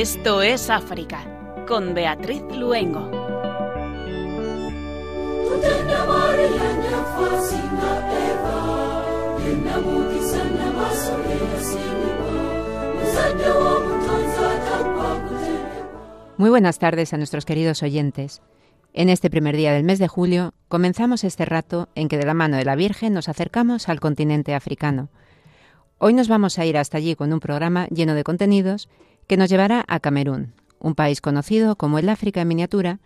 Esto es África, con Beatriz Luengo. Muy buenas tardes a nuestros queridos oyentes. En este primer día del mes de julio comenzamos este rato en que de la mano de la Virgen nos acercamos al continente africano. Hoy nos vamos a ir hasta allí con un programa lleno de contenidos que nos llevará a Camerún, un país conocido como el África en miniatura,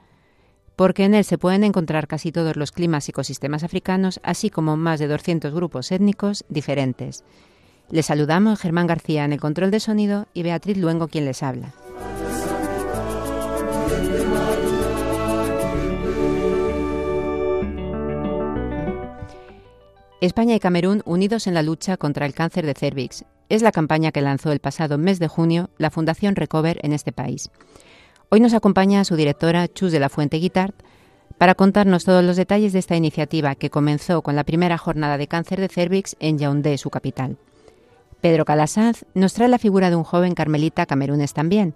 porque en él se pueden encontrar casi todos los climas y ecosistemas africanos, así como más de 200 grupos étnicos diferentes. Les saludamos Germán García en el control de sonido y Beatriz Luengo quien les habla. España y Camerún unidos en la lucha contra el cáncer de cervix. Es la campaña que lanzó el pasado mes de junio la Fundación Recover en este país. Hoy nos acompaña su directora Chus de la Fuente Guitart para contarnos todos los detalles de esta iniciativa que comenzó con la primera jornada de cáncer de cervix en Yaoundé, su capital. Pedro Calasanz nos trae la figura de un joven carmelita camerunes también,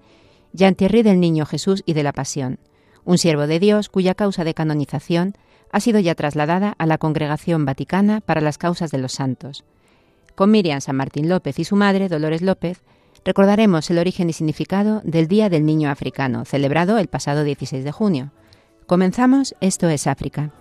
Jean Thierry del Niño Jesús y de la Pasión, un siervo de Dios cuya causa de canonización ha sido ya trasladada a la Congregación Vaticana para las Causas de los Santos. Con Miriam San Martín López y su madre, Dolores López, recordaremos el origen y significado del Día del Niño Africano, celebrado el pasado 16 de junio. Comenzamos, esto es África.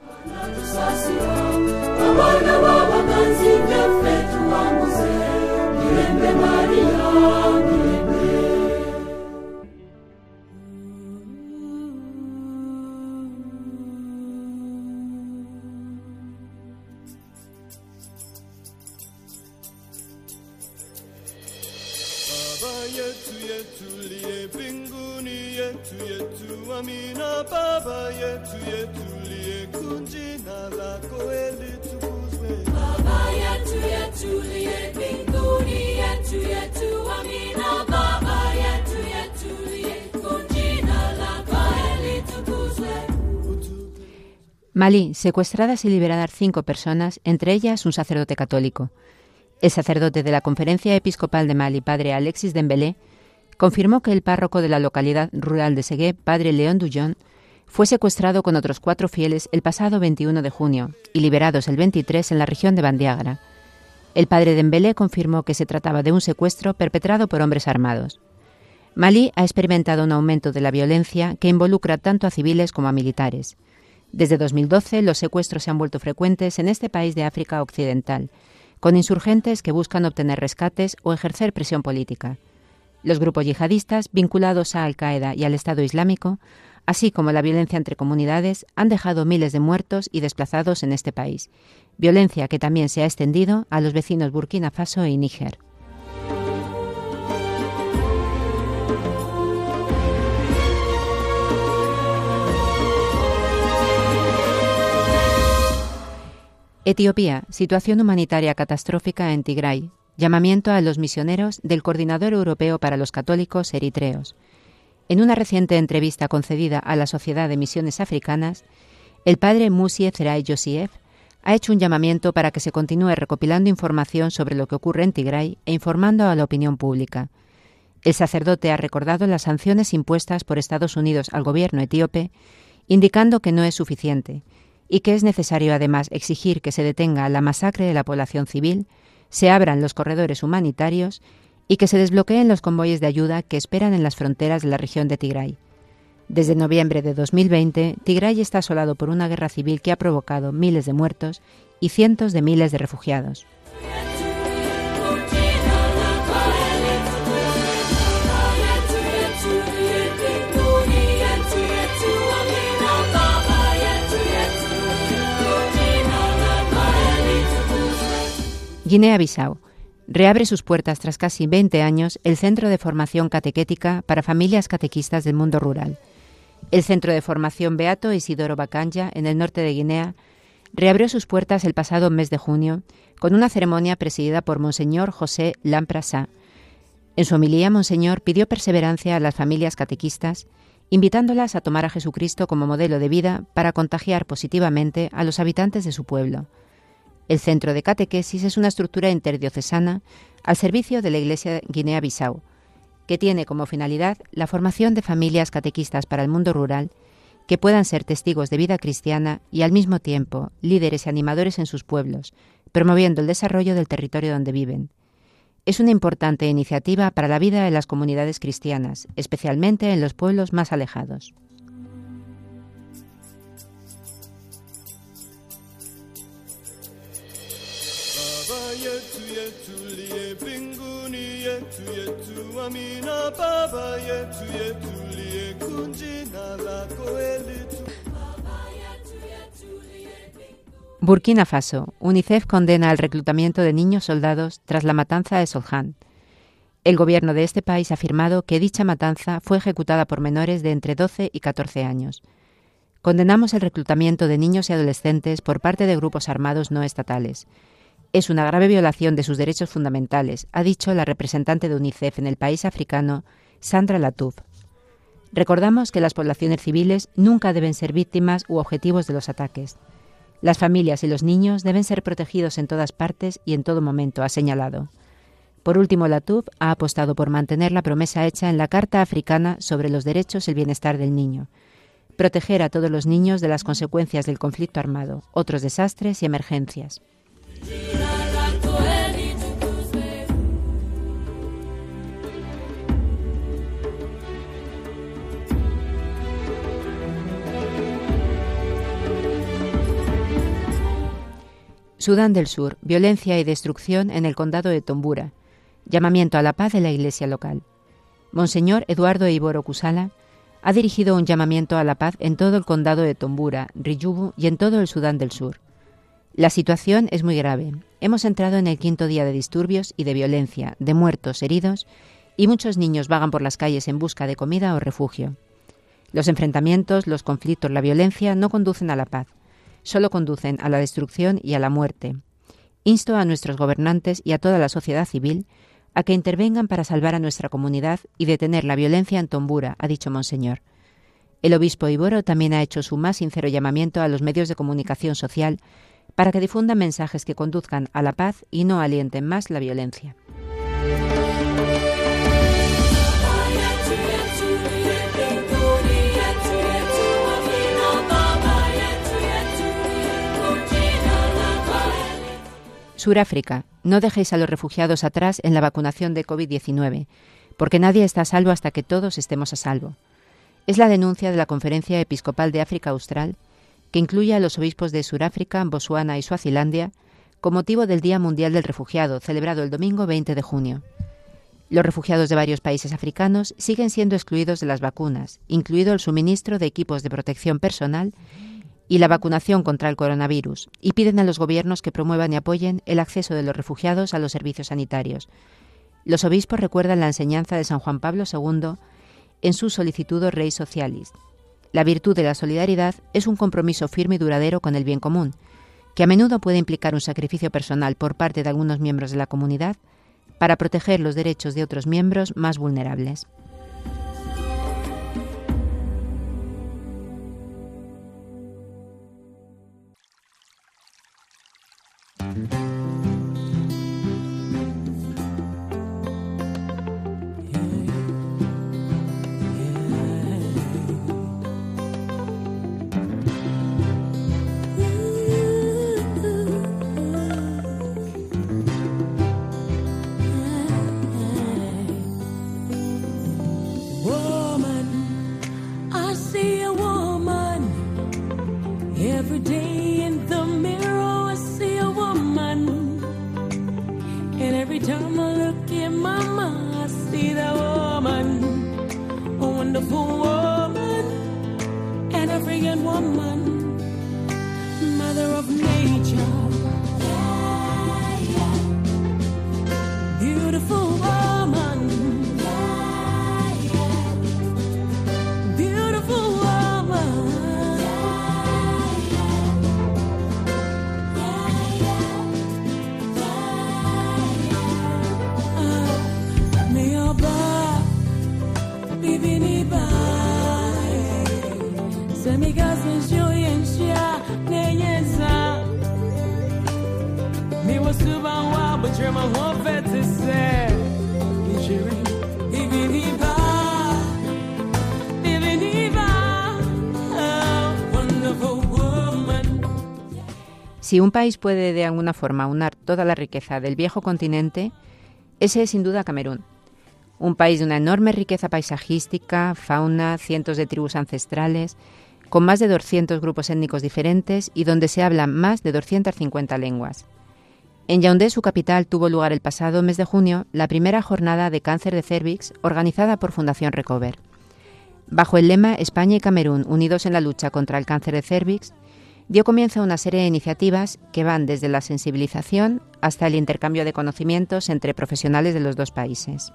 Malí, secuestradas y liberadas cinco personas, entre ellas un sacerdote católico. El sacerdote de la Conferencia Episcopal de Mali, padre Alexis Dembélé, confirmó que el párroco de la localidad rural de Segué, padre León Dullón, fue secuestrado con otros cuatro fieles el pasado 21 de junio y liberados el 23 en la región de Bandiagra. El padre Dembélé confirmó que se trataba de un secuestro perpetrado por hombres armados. Malí ha experimentado un aumento de la violencia que involucra tanto a civiles como a militares. Desde 2012 los secuestros se han vuelto frecuentes en este país de África Occidental, con insurgentes que buscan obtener rescates o ejercer presión política. Los grupos yihadistas vinculados a Al-Qaeda y al Estado Islámico, así como la violencia entre comunidades, han dejado miles de muertos y desplazados en este país, violencia que también se ha extendido a los vecinos Burkina Faso y Níger. Etiopía, situación humanitaria catastrófica en Tigray. Llamamiento a los misioneros del Coordinador Europeo para los Católicos Eritreos. En una reciente entrevista concedida a la Sociedad de Misiones Africanas, el padre Musie Zerai Josiev ha hecho un llamamiento para que se continúe recopilando información sobre lo que ocurre en Tigray e informando a la opinión pública. El sacerdote ha recordado las sanciones impuestas por Estados Unidos al gobierno etíope, indicando que no es suficiente y que es necesario además exigir que se detenga la masacre de la población civil, se abran los corredores humanitarios y que se desbloqueen los convoyes de ayuda que esperan en las fronteras de la región de Tigray. Desde noviembre de 2020, Tigray está asolado por una guerra civil que ha provocado miles de muertos y cientos de miles de refugiados. Guinea-Bissau reabre sus puertas tras casi 20 años el Centro de Formación Catequética para Familias Catequistas del Mundo Rural. El Centro de Formación Beato Isidoro Bacanya, en el norte de Guinea, reabrió sus puertas el pasado mes de junio con una ceremonia presidida por Monseñor José Lamprasá. En su homilía, Monseñor pidió perseverancia a las familias catequistas, invitándolas a tomar a Jesucristo como modelo de vida para contagiar positivamente a los habitantes de su pueblo. El centro de catequesis es una estructura interdiocesana al servicio de la Iglesia Guinea-Bissau. que tiene como finalidad la formación de familias catequistas para el mundo rural que puedan ser testigos de vida cristiana y al mismo tiempo líderes y animadores en sus pueblos, promoviendo el desarrollo del territorio donde viven. Es una importante iniciativa para la vida de las comunidades cristianas, especialmente en los pueblos más alejados. Burkina Faso. UNICEF condena el reclutamiento de niños soldados tras la matanza de Soljan. El gobierno de este país ha afirmado que dicha matanza fue ejecutada por menores de entre 12 y 14 años. Condenamos el reclutamiento de niños y adolescentes por parte de grupos armados no estatales. Es una grave violación de sus derechos fundamentales, ha dicho la representante de UNICEF en el país africano, Sandra Latouf. Recordamos que las poblaciones civiles nunca deben ser víctimas u objetivos de los ataques. Las familias y los niños deben ser protegidos en todas partes y en todo momento, ha señalado. Por último, Latouf ha apostado por mantener la promesa hecha en la Carta Africana sobre los derechos y el bienestar del niño, proteger a todos los niños de las consecuencias del conflicto armado, otros desastres y emergencias. Sudán del Sur, violencia y destrucción en el condado de Tombura. Llamamiento a la paz de la iglesia local. Monseñor Eduardo Iboro Kusala ha dirigido un llamamiento a la paz en todo el condado de Tombura, Riyubu y en todo el Sudán del Sur. La situación es muy grave. Hemos entrado en el quinto día de disturbios y de violencia, de muertos, heridos, y muchos niños vagan por las calles en busca de comida o refugio. Los enfrentamientos, los conflictos, la violencia no conducen a la paz solo conducen a la destrucción y a la muerte. Insto a nuestros gobernantes y a toda la sociedad civil a que intervengan para salvar a nuestra comunidad y detener la violencia en Tombura, ha dicho Monseñor. El obispo Iboro también ha hecho su más sincero llamamiento a los medios de comunicación social para que difundan mensajes que conduzcan a la paz y no alienten más la violencia. Suráfrica. No dejéis a los refugiados atrás en la vacunación de COVID-19, porque nadie está a salvo hasta que todos estemos a salvo. Es la denuncia de la Conferencia Episcopal de África Austral, que incluye a los obispos de Suráfrica, Botswana y Suazilandia, con motivo del Día Mundial del Refugiado, celebrado el domingo 20 de junio. Los refugiados de varios países africanos siguen siendo excluidos de las vacunas, incluido el suministro de equipos de protección personal y la vacunación contra el coronavirus y piden a los gobiernos que promuevan y apoyen el acceso de los refugiados a los servicios sanitarios. Los obispos recuerdan la enseñanza de San Juan Pablo II en su solicitud Rey Socialis. La virtud de la solidaridad es un compromiso firme y duradero con el bien común, que a menudo puede implicar un sacrificio personal por parte de algunos miembros de la comunidad para proteger los derechos de otros miembros más vulnerables. Si un país puede de alguna forma unar toda la riqueza del viejo continente, ese es sin duda Camerún. Un país de una enorme riqueza paisajística, fauna, cientos de tribus ancestrales, con más de 200 grupos étnicos diferentes y donde se hablan más de 250 lenguas. En Yaoundé, su capital, tuvo lugar el pasado mes de junio la primera jornada de cáncer de cervix organizada por Fundación Recover. Bajo el lema España y Camerún unidos en la lucha contra el cáncer de cervix, dio comienzo a una serie de iniciativas que van desde la sensibilización hasta el intercambio de conocimientos entre profesionales de los dos países.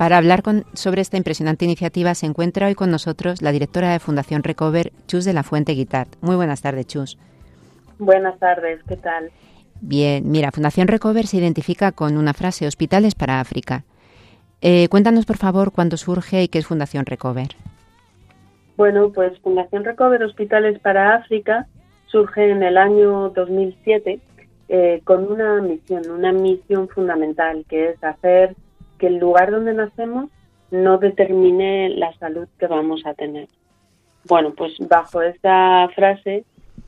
Para hablar sobre esta impresionante iniciativa se encuentra hoy con nosotros la directora de Fundación Recover, Chus de la Fuente Guitart. Muy buenas tardes, Chus. Buenas tardes, ¿qué tal? Bien, mira, Fundación Recover se identifica con una frase, Hospitales para África. Eh, cuéntanos, por favor, cuándo surge y qué es Fundación Recover. Bueno, pues Fundación Recover Hospitales para África surge en el año 2007 eh, con una misión, una misión fundamental, que es hacer que el lugar donde nacemos no determine la salud que vamos a tener. Bueno, pues bajo esta frase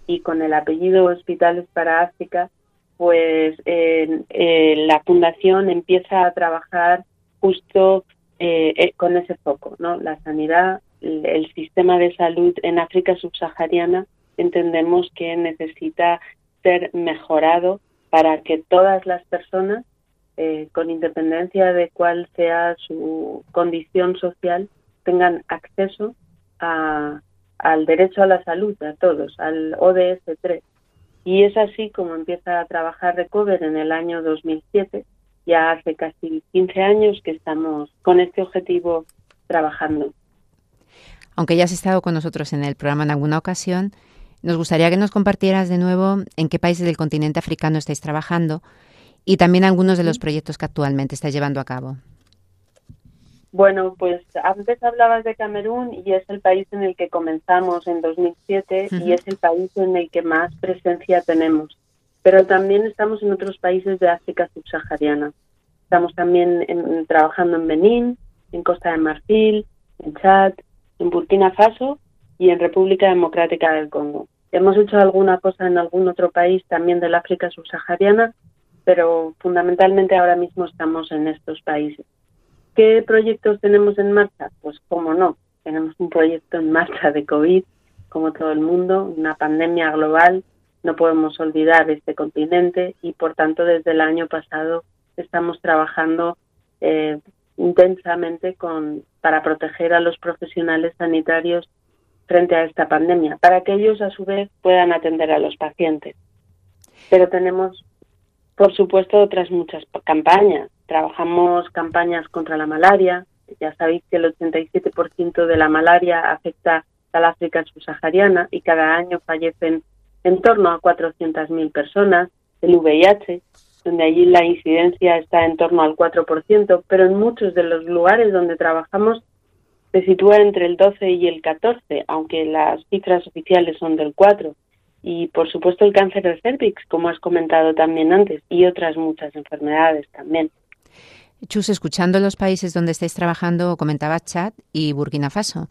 y con el apellido Hospitales para África, pues la fundación empieza a trabajar justo eh, eh, con ese foco, ¿no? La sanidad, el sistema de salud en África subsahariana entendemos que necesita ser mejorado para que todas las personas eh, con independencia de cuál sea su condición social, tengan acceso al derecho a la salud, a todos, al ODS 3. Y es así como empieza a trabajar Recover en el año 2007. Ya hace casi 15 años que estamos con este objetivo trabajando. Aunque ya has estado con nosotros en el programa en alguna ocasión, nos gustaría que nos compartieras de nuevo en qué países del continente africano estáis trabajando y también algunos de los proyectos que actualmente está llevando a cabo. Bueno, pues antes hablabas de Camerún y es el país en el que comenzamos en 2007 y es el país en el que más presencia tenemos. Pero también estamos en otros países de África subsahariana. Estamos también trabajando en Benín, en Costa de Marfil, en Chad, en Burkina Faso y en República Democrática del Congo. Hemos hecho alguna cosa en algún otro país también del África subsahariana, pero fundamentalmente ahora mismo estamos en estos países. ¿Qué proyectos tenemos en marcha? Pues cómo no, tenemos un proyecto en marcha de COVID, como todo el mundo, una pandemia global, no podemos olvidar este continente y por tanto desde el año pasado estamos trabajando eh, intensamente con, para proteger a los profesionales sanitarios frente a esta pandemia, para que ellos a su vez puedan atender a los pacientes. Pero tenemos por supuesto, otras muchas campañas. Trabajamos campañas contra la malaria. Ya sabéis que el 87% de la malaria afecta a la África subsahariana y cada año fallecen en torno a 400.000 personas. El VIH, donde allí la incidencia está en torno al 4%, pero en muchos de los lugares donde trabajamos se sitúa entre el 12 y el 14, aunque las cifras oficiales son del 4 y por supuesto el cáncer de cervix, como has comentado también antes, y otras muchas enfermedades también. Chus, escuchando los países donde estáis trabajando, comentaba Chad y Burkina Faso.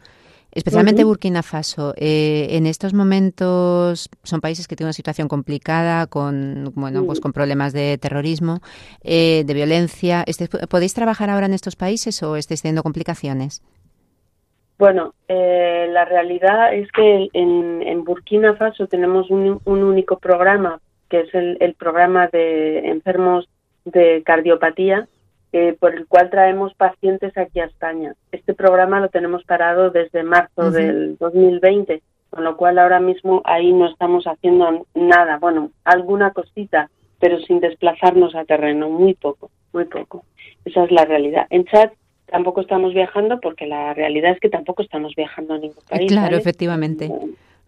Especialmente Burkina Faso. Eh, en estos momentos son países que tienen una situación complicada con, bueno, pues con problemas de terrorismo, eh, de violencia. Este, ¿Podéis trabajar ahora en estos países o estáis teniendo complicaciones? Bueno, eh, la realidad es que en, Burkina Faso tenemos un, único programa, que es el, programa de enfermos de cardiopatía, eh, por el cual traemos pacientes aquí a España. Este programa lo tenemos parado desde marzo del 2020, con lo cual ahora mismo ahí no estamos haciendo nada, bueno, alguna cosita, pero sin desplazarnos a terreno, muy poco, muy poco. Esa es la realidad. En Chad tampoco estamos viajando porque la realidad es que tampoco estamos viajando a ningún país. Claro, efectivamente.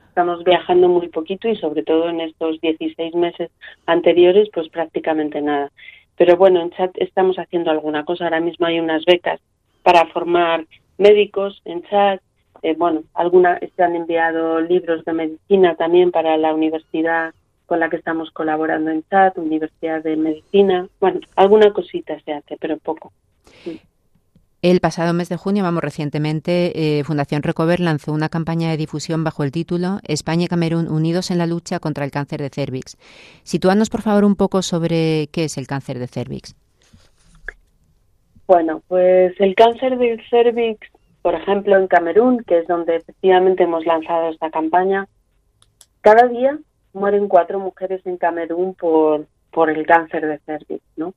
Estamos viajando muy poquito y sobre todo en estos 16 meses anteriores, pues prácticamente nada. Pero bueno, en chat estamos haciendo alguna cosa. Ahora mismo hay unas becas para formar médicos en Chad. Eh, bueno, algunas se han enviado libros de medicina también para la universidad con la que estamos colaborando en Chad, Universidad de Medicina. Bueno, alguna cosita se hace, pero poco. El pasado mes de junio, vamos recientemente, eh, Fundación Recover lanzó una campaña de difusión bajo el título España y Camerún unidos en la lucha contra el cáncer de cervix. Sitúanos, por favor, un poco sobre qué es el cáncer de cervix. Bueno, pues el cáncer de cervix, por ejemplo, en Camerún, que es donde efectivamente hemos lanzado esta campaña, cada día mueren cuatro mujeres en Camerún por, por el cáncer de cervix, ¿no?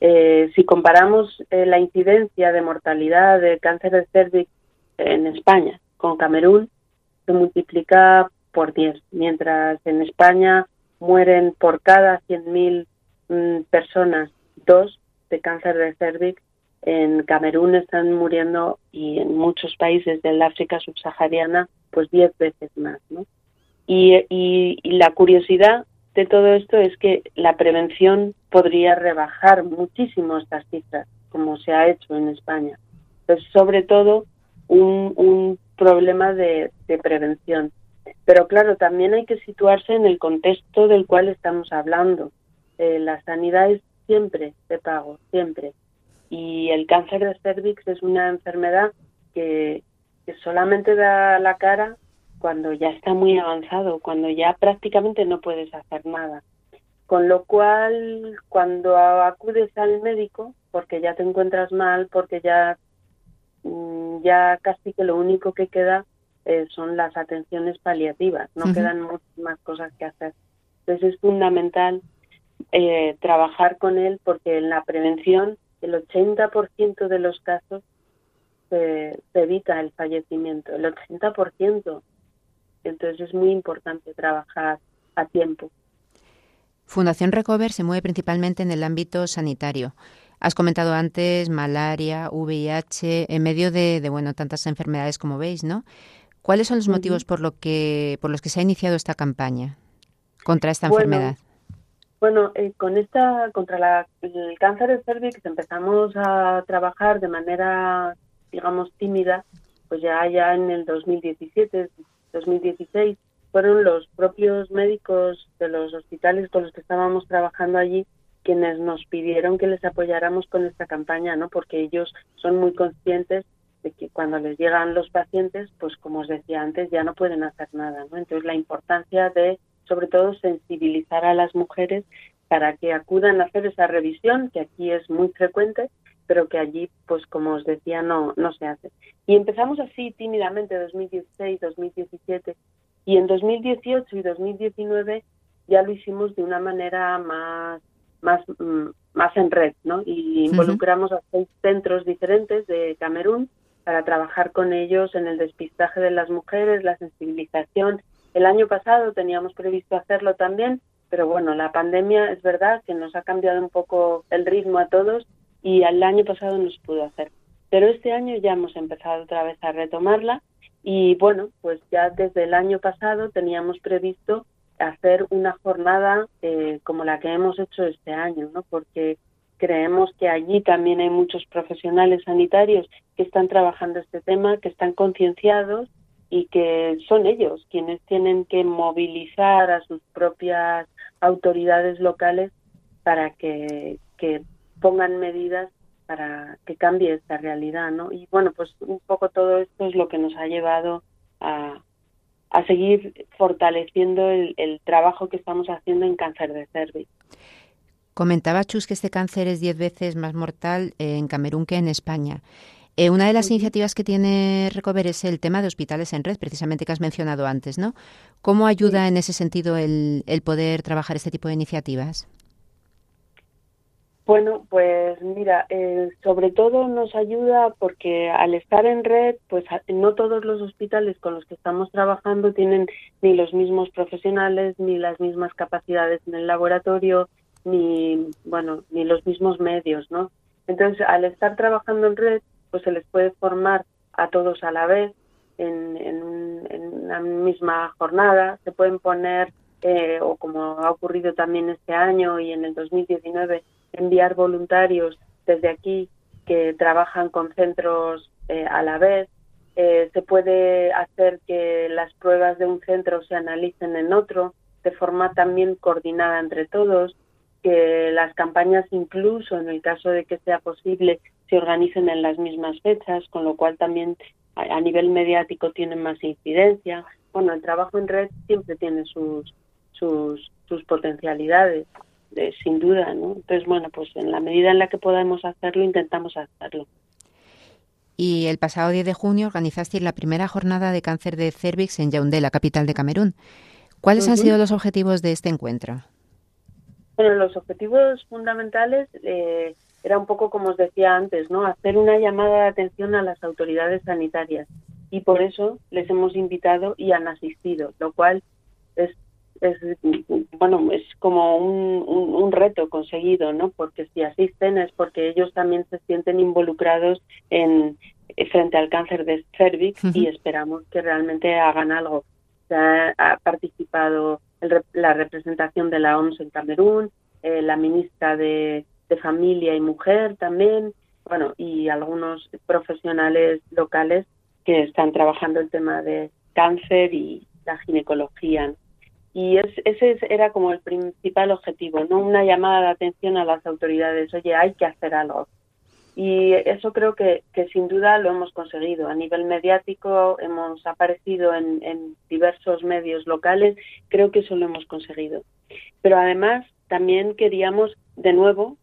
Eh, si comparamos eh, la incidencia de mortalidad de cáncer de cervix en España con Camerún, se multiplica por 10, mientras en España mueren por cada 100.000 mm, personas dos de cáncer de cervix, en Camerún están muriendo y en muchos países del África subsahariana pues 10 veces más. ¿no? y, y la curiosidad de todo esto es que la prevención podría rebajar muchísimo estas cifras, como se ha hecho en España. Es sobre todo un, un problema de, prevención. Pero claro, también hay que situarse en el contexto del cual estamos hablando. Eh, la sanidad es siempre de pago, siempre. Y el cáncer de cervix es una enfermedad que, que solamente da la cara cuando ya está muy avanzado, cuando ya prácticamente no puedes hacer nada. Con lo cual, cuando acudes al médico, porque ya te encuentras mal, porque ya, mm, ya casi que lo único que queda eh, son las atenciones paliativas, no quedan muchas más cosas que hacer. Entonces es fundamental eh, trabajar con él porque en la prevención el 80% de los casos se, se evita el fallecimiento, el 80%. Entonces es muy importante trabajar a tiempo. Fundación Recover se mueve principalmente en el ámbito sanitario. Has comentado antes malaria, VIH, en medio de, bueno tantas enfermedades como veis, ¿no? ¿Cuáles son los motivos por lo que por los que se ha iniciado esta campaña contra esta enfermedad? Bueno, eh, con esta contra la, el cáncer de cervix empezamos a trabajar de manera, digamos, tímida, pues ya ya en el 2017, 2016 fueron los propios médicos de los hospitales con los que estábamos trabajando allí quienes nos pidieron que les apoyáramos con esta campaña, ¿no? Porque ellos son muy conscientes de que cuando les llegan los pacientes, pues como os decía antes, ya no pueden hacer nada, ¿no? Entonces la importancia de, sobre todo, sensibilizar a las mujeres para que acudan a hacer esa revisión, que aquí es muy frecuente, pero que allí, pues como os decía, no, no se hace. Y empezamos así tímidamente 2016, 2017, y en 2018 y 2019 ya lo hicimos de una manera más, más, mm, más en red, ¿no? Y involucramos a seis centros diferentes de Camerún para trabajar con ellos en el despistaje de las mujeres, la sensibilización. El año pasado teníamos previsto hacerlo también, pero bueno, la pandemia es verdad que nos ha cambiado un poco el ritmo a todos y el año pasado no se pudo hacer. Pero este año ya hemos empezado otra vez a retomarla y bueno, pues ya desde el año pasado teníamos previsto hacer una jornada eh, como la que hemos hecho este año, ¿no? Porque creemos que allí también hay muchos profesionales sanitarios que están trabajando este tema, que están concienciados y que son ellos quienes tienen que movilizar a sus propias autoridades locales para que, que pongan medidas para que cambie esta realidad, ¿no? Y bueno, pues un poco todo esto es lo que nos ha llevado a, a seguir fortaleciendo el, trabajo que estamos haciendo en cáncer de cervix. Comentaba Chus que este cáncer es diez veces más mortal en Camerún que en España. Eh, una de las iniciativas que tiene Recover es el tema de hospitales en red, precisamente que has mencionado antes, ¿no? ¿Cómo ayuda en ese sentido el, el poder trabajar este tipo de iniciativas? Bueno, pues mira, eh, sobre todo nos ayuda porque al estar en red, pues no todos los hospitales con los que estamos trabajando tienen ni los mismos profesionales, ni las mismas capacidades en el laboratorio, ni bueno, ni los mismos medios, ¿no? Entonces, al estar trabajando en red, pues se les puede formar a todos a la vez en, en, en una misma jornada, se pueden poner eh, o como ha ocurrido también este año y en el 2019 enviar voluntarios desde aquí que trabajan con centros eh, a la vez. Eh, se puede hacer que las pruebas de un centro se analicen en otro de forma también coordinada entre todos, que las campañas incluso en el caso de que sea posible se organicen en las mismas fechas, con lo cual también a, nivel mediático tienen más incidencia. Bueno, el trabajo en red siempre tiene sus, sus, sus potencialidades, sin duda, ¿no? Entonces, bueno, pues en la medida en la que podamos hacerlo, intentamos hacerlo. Y el pasado 10 de junio organizaste la primera jornada de cáncer de cervix en Yaoundé, la capital de Camerún. ¿Cuáles han sido los objetivos de este encuentro? Bueno, los objetivos fundamentales eh, era un poco como os decía antes, ¿no? Hacer una llamada de atención a las autoridades sanitarias y por eso les hemos invitado y han asistido, lo cual es, es bueno, es como un, un, reto conseguido, ¿no? Porque si asisten es porque ellos también se sienten involucrados en frente al cáncer de cervix y esperamos que realmente hagan algo. ha participado la representación de la OMS en Camerún, eh, la ministra de, Familia y Mujer también, bueno, y algunos profesionales locales que están trabajando el tema de cáncer y la ginecología. Y ese era como el principal objetivo, no una llamada de atención a las autoridades, oye, hay que hacer algo. Y eso creo que, que sin duda lo hemos conseguido. A nivel mediático hemos aparecido en, en diversos medios locales, creo que eso lo hemos conseguido. Pero además también queríamos de nuevo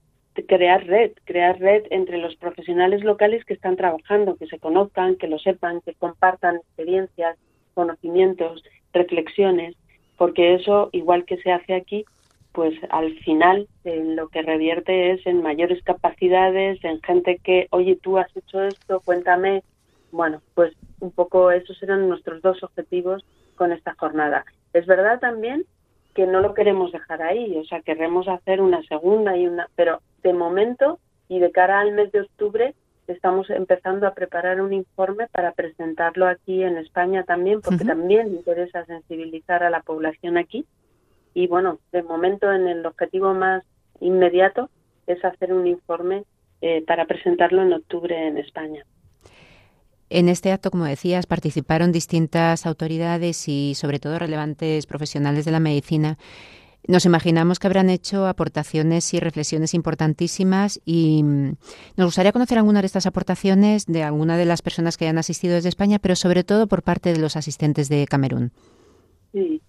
crear red, crear red entre los profesionales locales que están trabajando, que se conozcan, que lo sepan, que compartan experiencias, conocimientos, reflexiones, porque eso, igual que se hace aquí, pues al final lo que revierte es en mayores capacidades, en gente que, oye, tú has hecho esto, cuéntame. Bueno, pues un poco esos eran nuestros dos objetivos con esta jornada. Es verdad también que no lo queremos dejar ahí, o sea, queremos hacer una segunda y una, pero de momento y de cara al mes de octubre estamos empezando a preparar un informe para presentarlo aquí en España también, porque también interesa sensibilizar a la población aquí y bueno, de momento en el objetivo más inmediato es hacer un informe eh, para presentarlo en octubre en España. En este acto, como decías, participaron distintas autoridades y sobre todo relevantes profesionales de la medicina. Nos imaginamos que habrán hecho aportaciones y reflexiones importantísimas y mm, nos gustaría conocer alguna de estas aportaciones de alguna de las personas que hayan asistido desde España, pero sobre todo por parte de los asistentes de Camerún. Sí,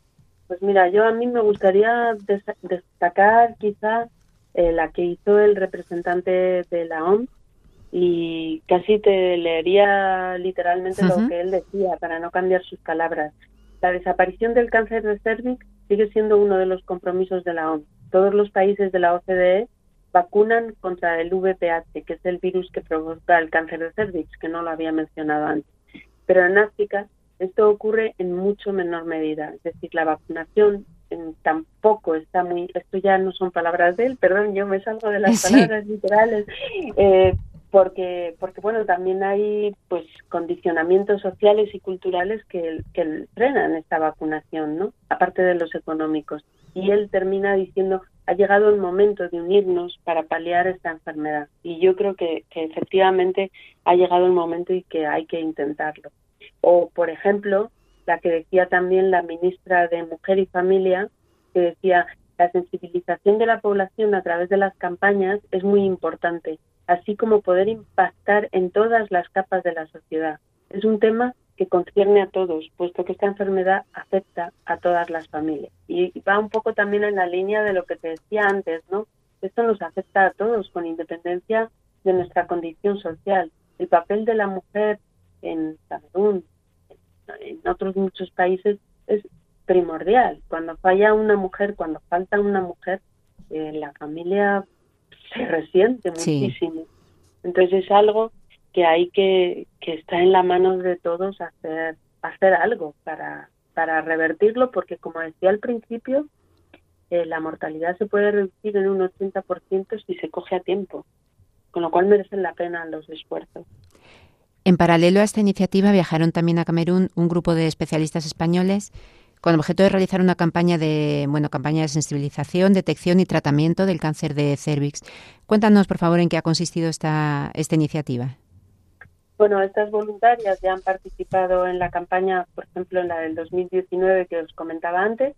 pues mira, yo a mí me gustaría destacar quizá eh, la que hizo el representante de la OMS y casi te leería literalmente lo que él decía para no cambiar sus palabras. La desaparición del cáncer de cervix sigue siendo uno de los compromisos de la OMS. Todos los países de la OCDE vacunan contra el VPH, que es el virus que provoca el cáncer de cervix, que no lo había mencionado antes. Pero en África esto ocurre en mucho menor medida, es decir, la vacunación tampoco está muy, esto ya no son palabras de él, perdón, yo me salgo de las palabras literales, eh, porque, porque bueno, también hay pues condicionamientos sociales y culturales que, que frenan esta vacunación, ¿no? Aparte de los económicos. Y él termina diciendo, ha llegado el momento de unirnos para paliar esta enfermedad. Y yo creo que, que efectivamente ha llegado el momento y que hay que intentarlo. O, por ejemplo, la que decía también la ministra de Mujer y Familia, que decía, la sensibilización de la población a través de las campañas es muy importante, así como poder impactar en todas las capas de la sociedad. Es un tema que concierne a todos, puesto que esta enfermedad afecta a todas las familias. Y va un poco también en la línea de lo que te decía antes, ¿no? Esto nos afecta a todos, con independencia de nuestra condición social. El papel de la mujer en Camerún, en otros muchos países, es primordial. Cuando falla una mujer, cuando falta una mujer, eh, la familia se resiente muchísimo. Entonces es algo que hay que, que está en la mano de todos hacer, hacer algo para, para revertirlo, porque como decía al principio, eh, la mortalidad se puede reducir en un 80% si se coge a tiempo, con lo cual merecen la pena los esfuerzos. En paralelo a esta iniciativa viajaron también a Camerún un grupo de especialistas españoles con objeto de realizar una campaña de, bueno, campaña de sensibilización, detección y tratamiento del cáncer de cervix. Cuéntanos, por favor, en qué ha consistido esta, esta iniciativa. Bueno, estas voluntarias ya han participado en la campaña, por ejemplo, en la del 2019 que os comentaba antes,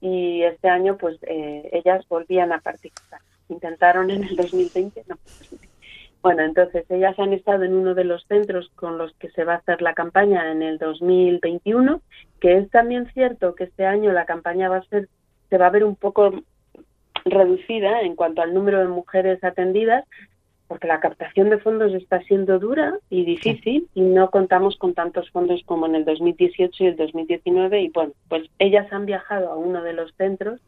y este año pues eh, ellas volvían a participar. Intentaron en el 2020, no. Bueno, entonces ellas han estado en uno de los centros con los que se va a hacer la campaña en el 2021, que es también cierto que este año la campaña va a ser, se va a ver un poco reducida en cuanto al número de mujeres atendidas, porque la captación de fondos está siendo dura y difícil y no contamos con tantos fondos como en el 2018 y el 2019 y bueno, pues ellas han viajado a uno de los centros,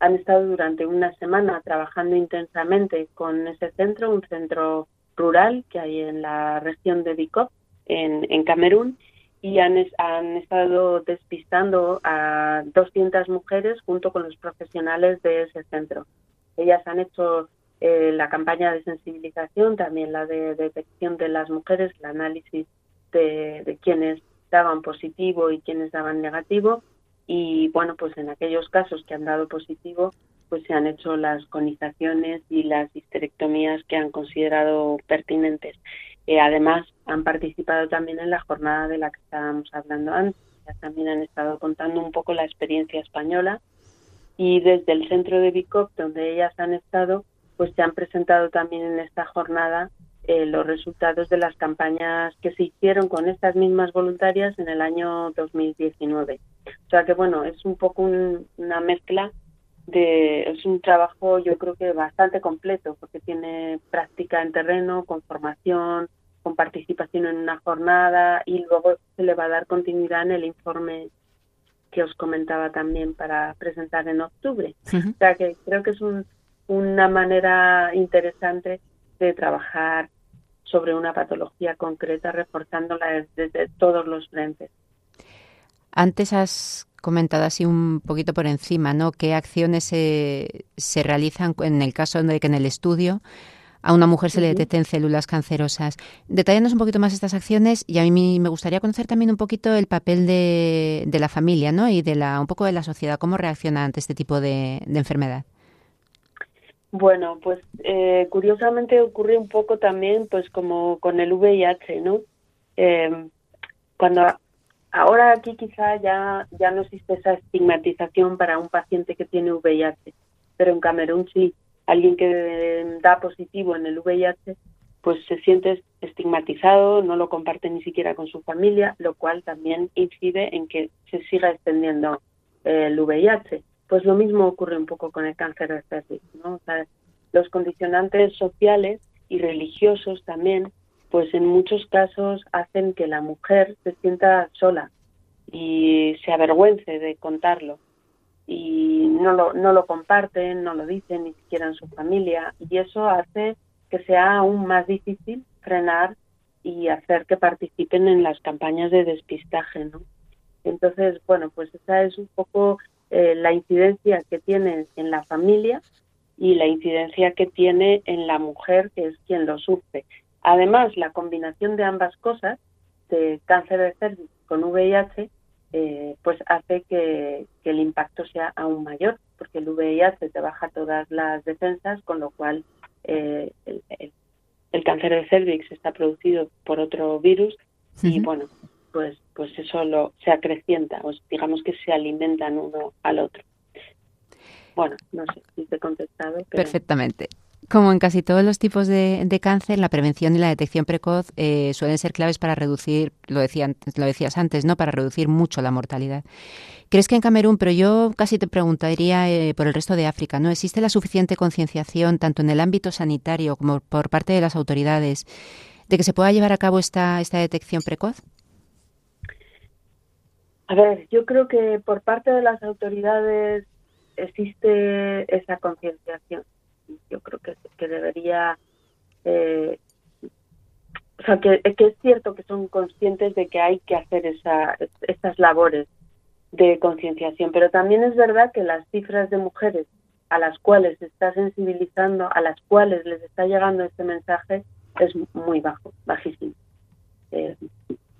han estado durante una semana trabajando intensamente con ese centro, un centro rural que hay en la región de Bicop, en, Camerún, y han, han estado despistando a 200 mujeres junto con los profesionales de ese centro. Ellas han hecho eh, la campaña de sensibilización, también la de detección de las mujeres, el análisis de, de quienes daban positivo y quienes daban negativo. Y bueno, pues en aquellos casos que han dado positivo, pues se han hecho las conizaciones y las histerectomías que han considerado pertinentes. Eh, además, han participado también en la jornada de la que estábamos hablando antes. también han estado contando un poco la experiencia española y desde el centro de BICOP, donde ellas han estado, pues se han presentado también en esta jornada eh, los resultados de las campañas que se hicieron con estas mismas voluntarias en el año 2019. O sea que bueno, es un poco una mezcla de, es un trabajo yo creo que bastante completo porque tiene práctica en terreno, con formación, con participación en una jornada y luego se le va a dar continuidad en el informe que os comentaba también para presentar en octubre. O sea que creo que es un, una manera interesante de trabajar sobre una patología concreta, reforzándola desde, todos los frentes. Antes has comentado así un poquito por encima, ¿no? ¿Qué acciones se, se realizan en el caso de que en el estudio a una mujer se le detecten células cancerosas? Detállanos un poquito más estas acciones y a mí me gustaría conocer también un poquito el papel de, de la familia, ¿no? Y de la un poco de la sociedad, cómo reacciona ante este tipo de enfermedad. Bueno, pues eh, curiosamente ocurre un poco también, pues como con el VIH, ¿no? Eh, cuando ahora aquí quizá ya ya no existe esa estigmatización para un paciente que tiene VIH, pero en Camerún sí, alguien que da positivo en el VIH, pues se siente estigmatizado, no lo comparte ni siquiera con su familia, lo cual también incide en que se siga extendiendo el VIH pues lo mismo ocurre un poco con el cáncer de cervix, ¿no? O sea, los condicionantes sociales y religiosos también, pues en muchos casos hacen que la mujer se sienta sola y se avergüence de contarlo y no lo, no lo comparten, no lo dicen ni siquiera en su familia y eso hace que sea aún más difícil frenar y hacer que participen en las campañas de despistaje, ¿no? Entonces, bueno, pues esa es un poco eh, la incidencia que tiene en la familia y la incidencia que tiene en la mujer, que es quien lo sufre. Además, la combinación de ambas cosas, de cáncer de cervix con VIH, eh, pues hace que, el impacto sea aún mayor, porque el VIH te baja todas las defensas, con lo cual eh, el, cáncer de cervix está producido por otro virus y bueno, pues, pues eso lo, se acrecienta, o digamos que se alimentan uno al otro. Bueno, no sé si te he contestado. Perfectamente. Como en casi todos los tipos de, cáncer, la prevención y la detección precoz eh, suelen ser claves para reducir, lo, decía, lo decías antes, ¿no? Para reducir mucho la mortalidad. ¿Crees que en Camerún, pero yo casi te preguntaría eh, por el resto de África, ¿no? ¿Existe la suficiente concienciación, tanto en el ámbito sanitario como por parte de las autoridades, de que se pueda llevar a cabo esta, esta detección precoz? A ver, yo creo que por parte de las autoridades existe esa concienciación. Yo creo que, que debería, eh, o sea, que, es cierto que son conscientes de que hay que hacer esa, estas labores de concienciación, pero también es verdad que las cifras de mujeres a las cuales se está sensibilizando, a las cuales les está llegando este mensaje, es muy bajo, bajísimo. Eh,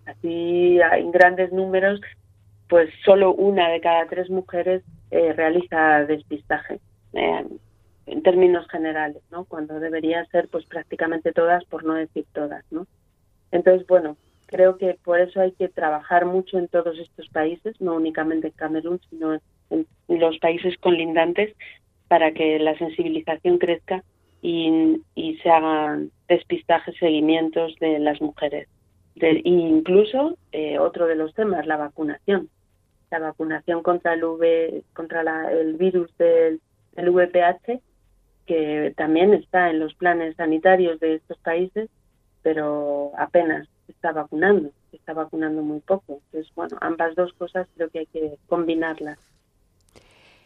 así en grandes números pues solo una de cada tres mujeres eh, realiza despistaje eh, en términos generales, ¿no? Cuando debería ser pues prácticamente todas, por no decir todas, ¿no? Entonces, bueno, creo que por eso hay que trabajar mucho en todos estos países, no únicamente en Camerún, sino en los países conlindantes, para que la sensibilización crezca y, se hagan despistajes, seguimientos de las mujeres. De, incluso eh, otro de los temas, la vacunación. La vacunación contra el, v, contra el virus del, del VPH, que también está en los planes sanitarios de estos países, pero apenas está vacunando, está vacunando muy poco. Entonces, bueno, ambas dos cosas creo que hay que combinarlas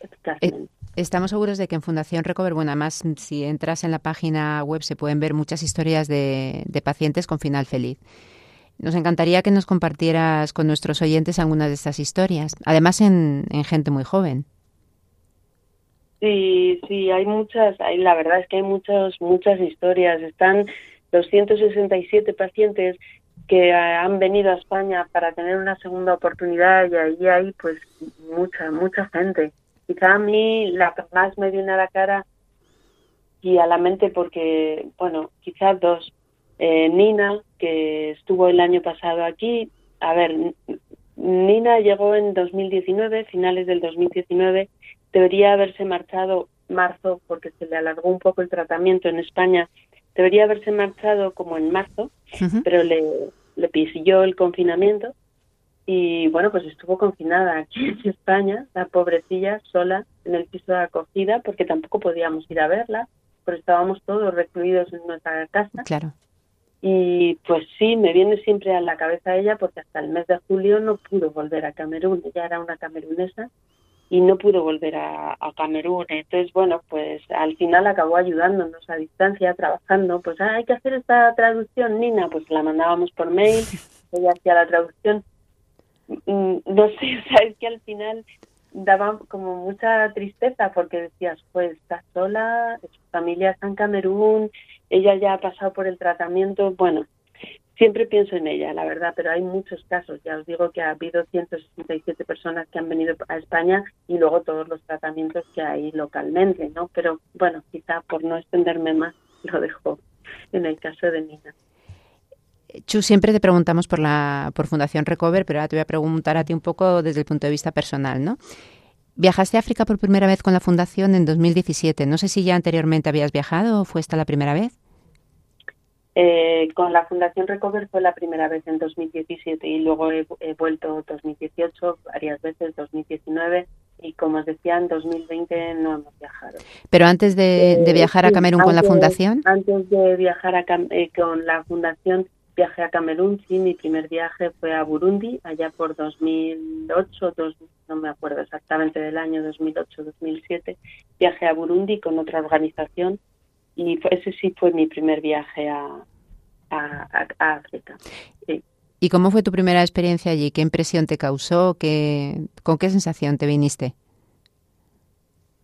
eficazmente. Estamos seguros de que en Fundación Recover, bueno, además si entras en la página web se pueden ver muchas historias de, pacientes con final feliz. Nos encantaría que nos compartieras con nuestros oyentes algunas de estas historias, además en, gente muy joven. Sí, sí, hay muchas, hay, la verdad es que hay muchas, muchas historias. Están los 167 pacientes que han venido a España para tener una segunda oportunidad y ahí hay pues mucha, mucha gente. Quizá a mí la que más me viene a la cara y a la mente porque, bueno, quizás dos. Eh, Nina, que estuvo el año pasado aquí. A ver, Nina llegó en 2019, finales del 2019. Debería haberse marchado marzo porque se le alargó un poco el tratamiento en España. Debería haberse marchado como en marzo, pero le, le pilló el confinamiento y bueno, pues estuvo confinada aquí en España, la pobrecilla, sola en el piso de acogida, porque tampoco podíamos ir a verla, pero estábamos todos recluidos en nuestra casa. Claro. Y pues sí, me viene siempre a la cabeza ella, porque hasta el mes de julio no pudo volver a Camerún, ella era una camerunesa y no pudo volver a, a, Camerún. Entonces, bueno, pues al final acabó ayudándonos a distancia, trabajando. Pues ah, hay que hacer esta traducción, Nina, pues la mandábamos por mail, ella hacía la traducción Mm, no sé, sabes que al final daba como mucha tristeza porque decías, pues está sola, su familia está en Camerún, ella ya ha pasado por el tratamiento, bueno, siempre pienso en ella, la verdad, pero hay muchos casos, ya os digo que ha habido 167 personas que han venido a España y luego todos los tratamientos que hay localmente, ¿no? Pero bueno, quizá por no extenderme más, lo dejo en el caso de Nina. Chu, siempre te preguntamos por la por Fundación Recover, pero ahora te voy a preguntar a ti un poco desde el punto de vista personal, ¿no? Viajaste a África por primera vez con la Fundación en 2017. No sé si ya anteriormente habías viajado o fue esta la primera vez. Eh, con la Fundación Recover fue la primera vez en 2017 y luego he, vuelto 2018, varias veces, 2019 y como os decía, en 2020 no hemos viajado. Pero antes de, eh, viajar a Camerún con la Fundación. Antes de viajar a, eh, con la Fundación viaje a Camerún, sí, mi primer viaje fue a Burundi, allá por 2008, no me acuerdo exactamente del año 2008-2007, viaje a Burundi con otra organización y ese sí fue mi primer viaje a, África. ¿Y cómo fue tu primera experiencia allí? ¿Qué impresión te causó? ¿Qué, ¿Con qué sensación te viniste?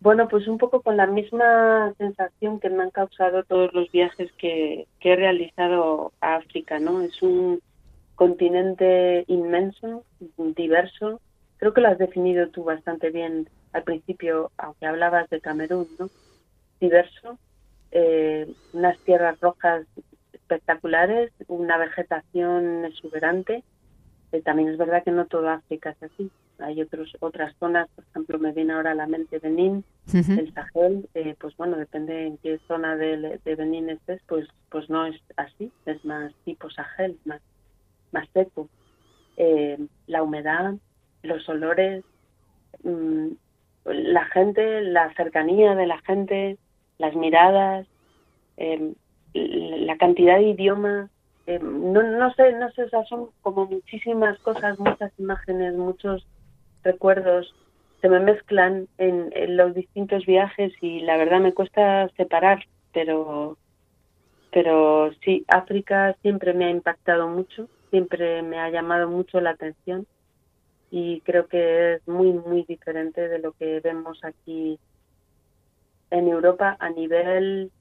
Bueno, pues un poco con la misma sensación que me han causado todos los viajes que, he realizado a África, ¿no? Es un continente inmenso, diverso. Creo que lo has definido tú bastante bien al principio, aunque hablabas de Camerún, ¿no? Diverso, eh, unas tierras rojas espectaculares, una vegetación exuberante. También es verdad que no todo África es así hay otros otras zonas, por ejemplo, me viene ahora a la mente Benín, el Sahel, eh, pues bueno, depende en qué zona de, Benín estés, pues pues no es así, es más tipo Sahel, más, más seco. Eh, la humedad, los olores, mm, la gente, la cercanía de la gente, las miradas, eh, la cantidad de idiomas, no, no sé, no sé, son como muchísimas cosas, muchas imágenes, muchos recuerdos se me mezclan en, los distintos viajes y la verdad me cuesta separar, pero pero sí, África siempre me ha impactado mucho, siempre me ha llamado mucho la atención y creo que es muy muy diferente de lo que vemos aquí en Europa a nivel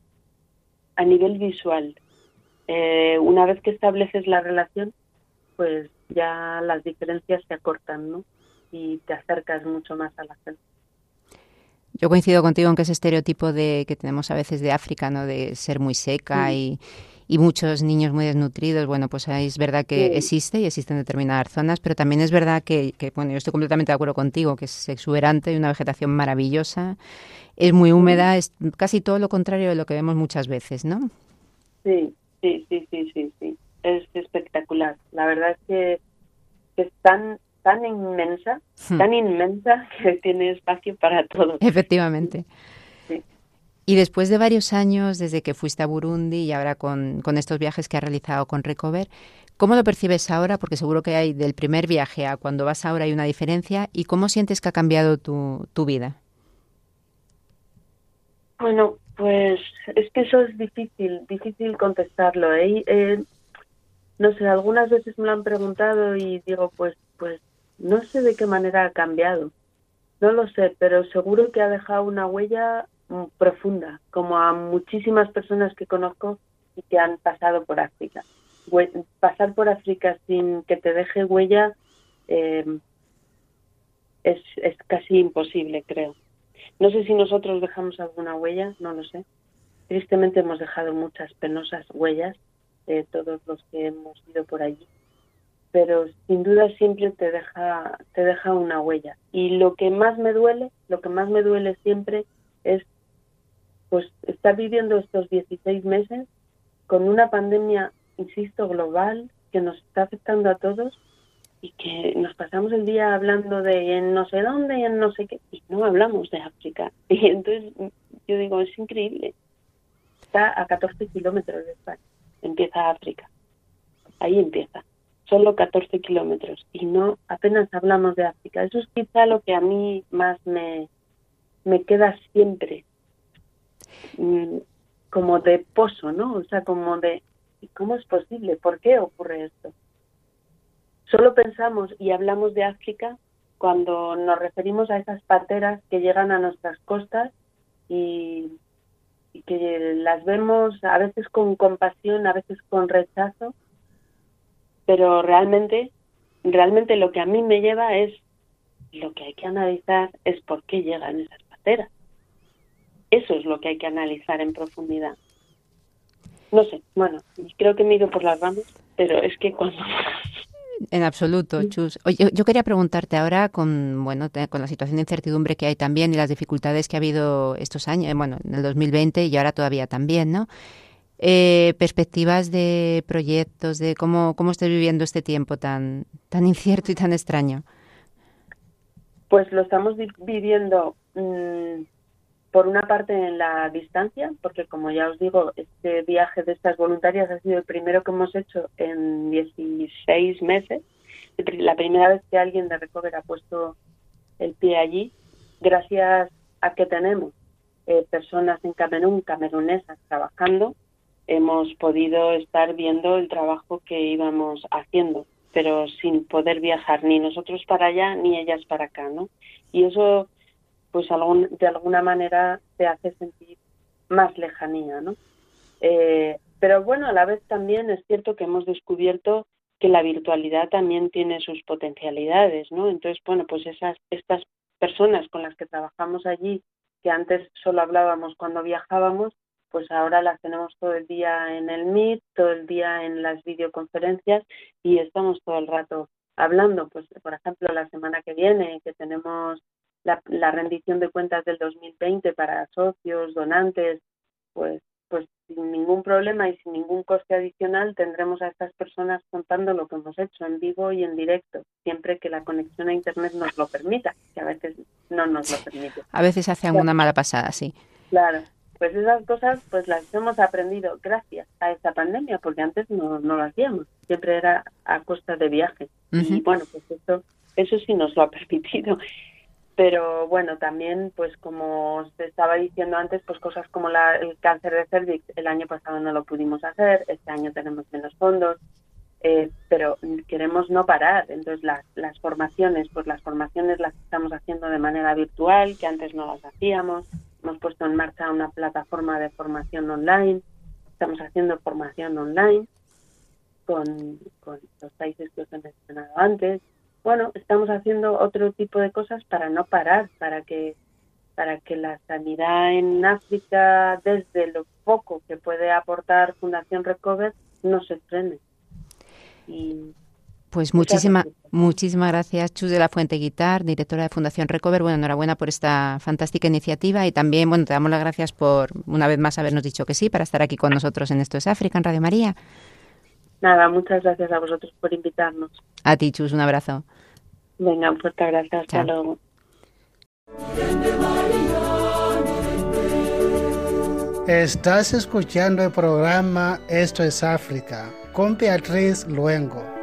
a nivel visual. Eh, una vez que estableces la relación, pues ya las diferencias se acortan, ¿no? Y te acercas mucho más a la gente. Yo coincido contigo en que ese estereotipo de que tenemos a veces de África, ¿no? De ser muy seca y, y muchos niños muy desnutridos, bueno, pues es verdad que existe y existe en determinadas zonas, pero también es verdad que, que, bueno, yo estoy completamente de acuerdo contigo, que es exuberante y una vegetación maravillosa, es muy húmeda, es casi todo lo contrario de lo que vemos muchas veces, ¿no? Sí, sí, sí, sí, sí, sí. Es espectacular. La verdad es que es tan tan inmensa, hmm. tan inmensa que tiene espacio para todo. Efectivamente. Y después de varios años, desde que fuiste a Burundi y ahora con, estos viajes que has realizado con Recover, ¿cómo lo percibes ahora? Porque seguro que hay del primer viaje a cuando vas ahora hay una diferencia. ¿Y cómo sientes que ha cambiado tu, tu vida? Bueno, pues es que eso es difícil, difícil contestarlo. ¿eh? Eh, no sé, algunas veces me lo han preguntado y digo, pues, pues no sé de qué manera ha cambiado. No lo sé, pero seguro que ha dejado una huella mm, profunda, como a muchísimas personas que conozco y que han pasado por África. Pasar por África sin que te deje huella em, es, es casi imposible, creo. No sé si nosotros dejamos alguna huella, no lo sé. Tristemente hemos dejado muchas penosas huellas, de todos los que hemos ido por allí pero sin duda siempre te deja, te deja una huella. Y lo que más me duele, lo que más me duele siempre es pues estar viviendo estos 16 meses con una pandemia, insisto, global, que nos está afectando a todos y que nos pasamos el día hablando de en no sé dónde y en no sé qué, y no hablamos de África. Y entonces yo digo, es increíble. Está a 14 kilómetros de España, empieza África. Ahí empieza solo 14 kilómetros y no apenas hablamos de África. Eso es quizá lo que a mí más me, me queda siempre mm, como de pozo, ¿no? O sea, como de ¿cómo es posible? ¿Por qué ocurre esto? Solo pensamos y hablamos de África cuando nos referimos a esas pateras que llegan a nuestras costas y, y que las vemos a veces con compasión, a veces con rechazo, pero realmente, realmente lo que a mí me lleva es, lo que hay que analizar es por qué llegan esas pateras. Eso es lo que hay que analizar en profundidad. No sé, bueno, creo que me he ido por las ramas, pero es que cuando... En absoluto, Chus. Oye, yo quería preguntarte ahora con bueno con la situación de incertidumbre que hay también y las dificultades que ha habido estos años, bueno, en el 2020 y ahora todavía también, ¿no? Eh, perspectivas de proyectos, de cómo, cómo estás viviendo este tiempo tan, tan incierto y tan extraño. Pues lo estamos viviendo mm, por una parte en la distancia, porque como ya os digo, este viaje de estas voluntarias ha sido el primero que hemos hecho en 16 meses. La primera vez que alguien de Recover ha puesto el pie allí, gracias a que tenemos eh, personas en Camerún, camerunesas, trabajando, hemos podido estar viendo el trabajo que íbamos haciendo, pero sin poder viajar ni nosotros para allá ni ellas para acá, ¿no? Y eso, pues de alguna manera te hace sentir más lejanía, ¿no? Eh, pero bueno, a la vez también es cierto que hemos descubierto que la virtualidad también tiene sus potencialidades, ¿no? Entonces, bueno, pues esas estas personas con las que trabajamos allí, que antes solo hablábamos cuando viajábamos, pues ahora las tenemos todo el día en el Meet, todo el día en las videoconferencias y estamos todo el rato hablando. Pues, por ejemplo, la semana que viene, que tenemos la, rendición de cuentas del 2020 para socios, donantes, pues, pues sin ningún problema y sin ningún coste adicional tendremos a estas personas contando lo que hemos hecho en vivo y en directo, siempre que la conexión a Internet nos lo permita, que a veces no nos lo permite. A veces hace una mala pasada, sí. Claro, pues esas cosas pues las hemos aprendido gracias a esta pandemia, porque antes no, no lo hacíamos, siempre era a costa de viaje. Y bueno, pues eso, eso sí nos lo ha permitido. Pero bueno, también, pues como os estaba diciendo antes, pues cosas como la, el cáncer de cervix, el año pasado no lo pudimos hacer, este año tenemos menos fondos, eh, pero queremos no parar. Entonces, las, las formaciones, pues las formaciones las estamos haciendo de manera virtual, que antes no las hacíamos hemos puesto en marcha una plataforma de formación online, estamos haciendo formación online con, los países que os he mencionado antes. Bueno, estamos haciendo otro tipo de cosas para no parar, para que para que la sanidad en África, desde lo poco que puede aportar Fundación Recover, no se frene. Pues muchísimas muchísimas gracias, Chus de la Fuente Guitar, directora de Fundación Recover. Bueno, enhorabuena por esta fantástica iniciativa y también, bueno, te damos las gracias por una vez más habernos dicho que sí para estar aquí con nosotros en Esto es África, en Radio María. Nada, muchas gracias a vosotros por invitarnos. A ti, Chus, un abrazo. Venga, un fuerte abrazo. Hasta luego. Estás escuchando el programa Esto es África con Beatriz Luengo.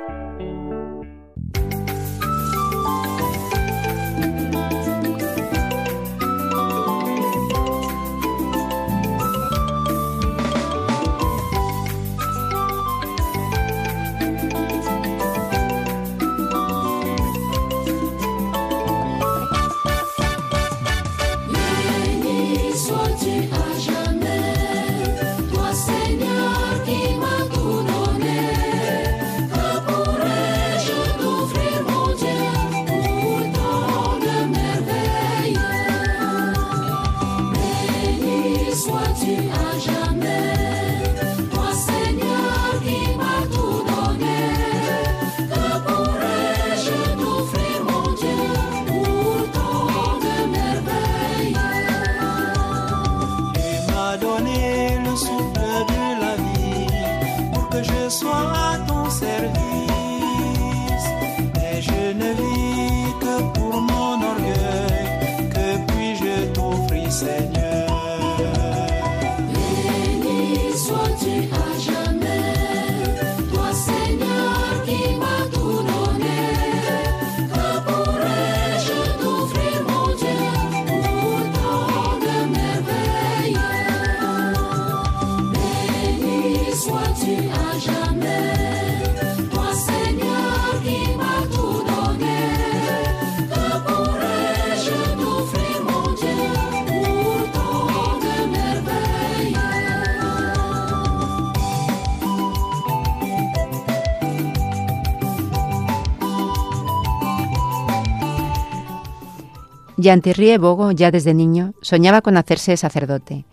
Jean-Thierry Bogo, ya desde niño, soñaba con hacerse sacerdote.